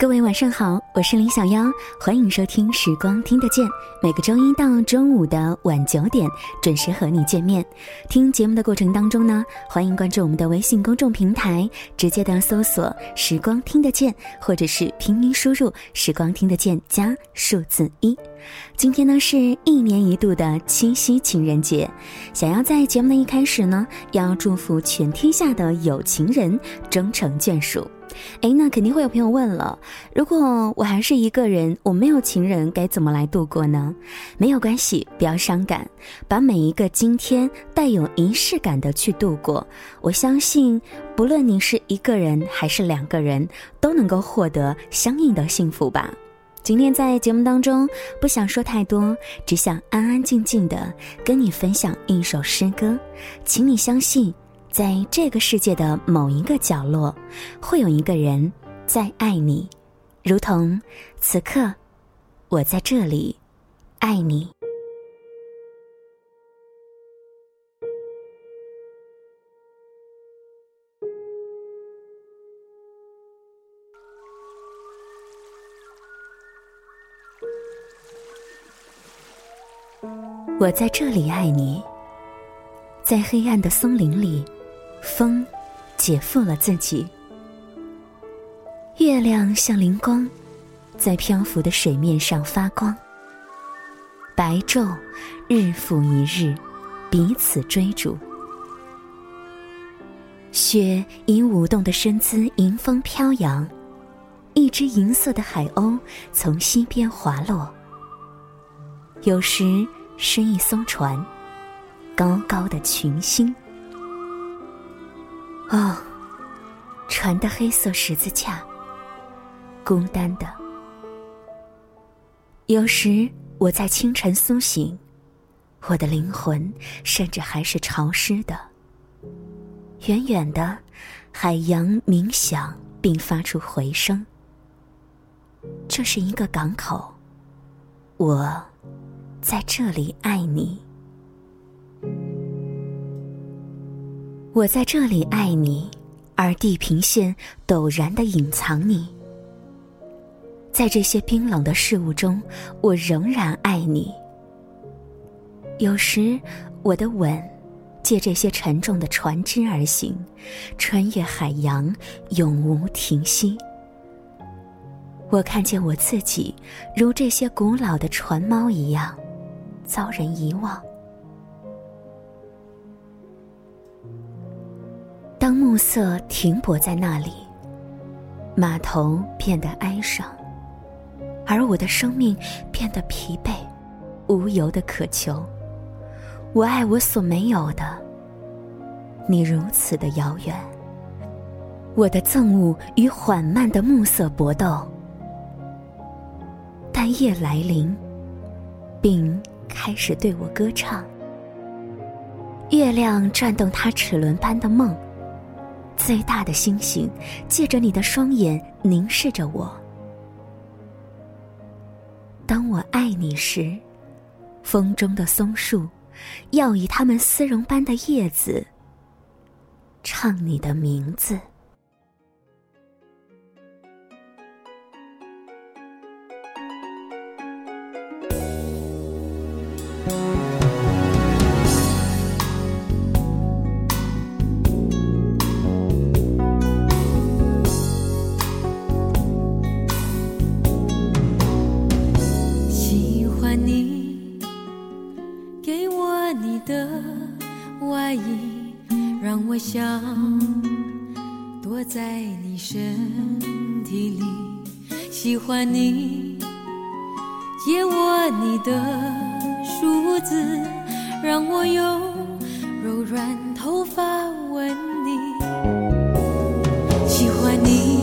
各位晚上好，我是林小妖，欢迎收听《时光听得见》，每个周一到周五的晚九点准时和你见面。听节目的过程当中呢，欢迎关注我们的微信公众平台，直接的搜索“时光听得见”或者是拼音输入“时光听得见”加数字一。今天呢是一年一度的七夕情人节，想要在节目的一开始呢，要祝福全天下的有情人终成眷属。哎，那肯定会有朋友问了，如果我还是一个人，我没有情人，该怎么来度过呢？没有关系，不要伤感，把每一个今天带有仪式感的去度过。我相信，不论你是一个人还是两个人，都能够获得相应的幸福吧。今天在节目当中，不想说太多，只想安安静静的跟你分享一首诗歌，请你相信。在这个世界的某一个角落，会有一个人在爱你，如同此刻，我在这里爱你。我在这里爱你，在黑暗的松林里。风，解缚了自己。月亮像灵光，在漂浮的水面上发光。白昼，日复一日，彼此追逐。雪以舞动的身姿迎风飘扬，一只银色的海鸥从西边滑落。有时是一艘船，高高的群星。哦，船的黑色十字架，孤单的。有时我在清晨苏醒，我的灵魂甚至还是潮湿的。远远的，海洋冥想并发出回声。这是一个港口，我在这里爱你。我在这里爱你，而地平线陡然的隐藏你。在这些冰冷的事物中，我仍然爱你。有时，我的吻借这些沉重的船只而行，穿越海洋，永无停息。我看见我自己，如这些古老的船锚一样，遭人遗忘。当暮色停泊在那里，码头变得哀伤，而我的生命变得疲惫，无由的渴求。我爱我所没有的，你如此的遥远。我的憎恶与缓慢的暮色搏斗，但夜来临，并开始对我歌唱。月亮转动它齿轮般的梦。最大的星星，借着你的双眼凝视着我。当我爱你时，风中的松树，要以它们丝绒般的叶子，唱你的名字。想躲在你身体里，喜欢你，借我你的梳子，让我用柔软头发吻你。喜欢你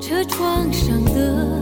车窗上的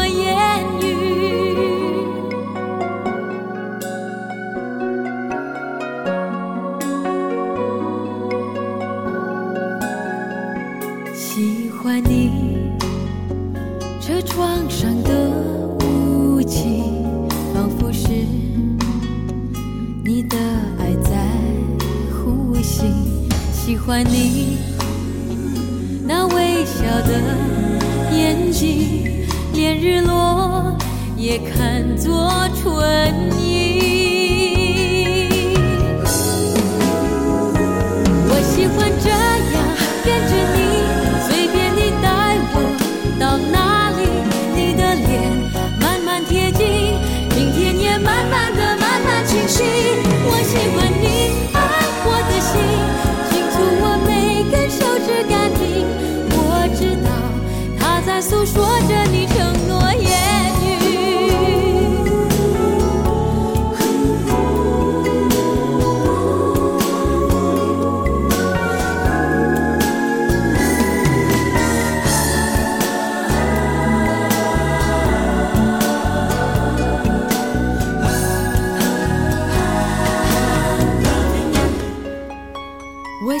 欢你。那微笑的眼睛，连日落也看作春。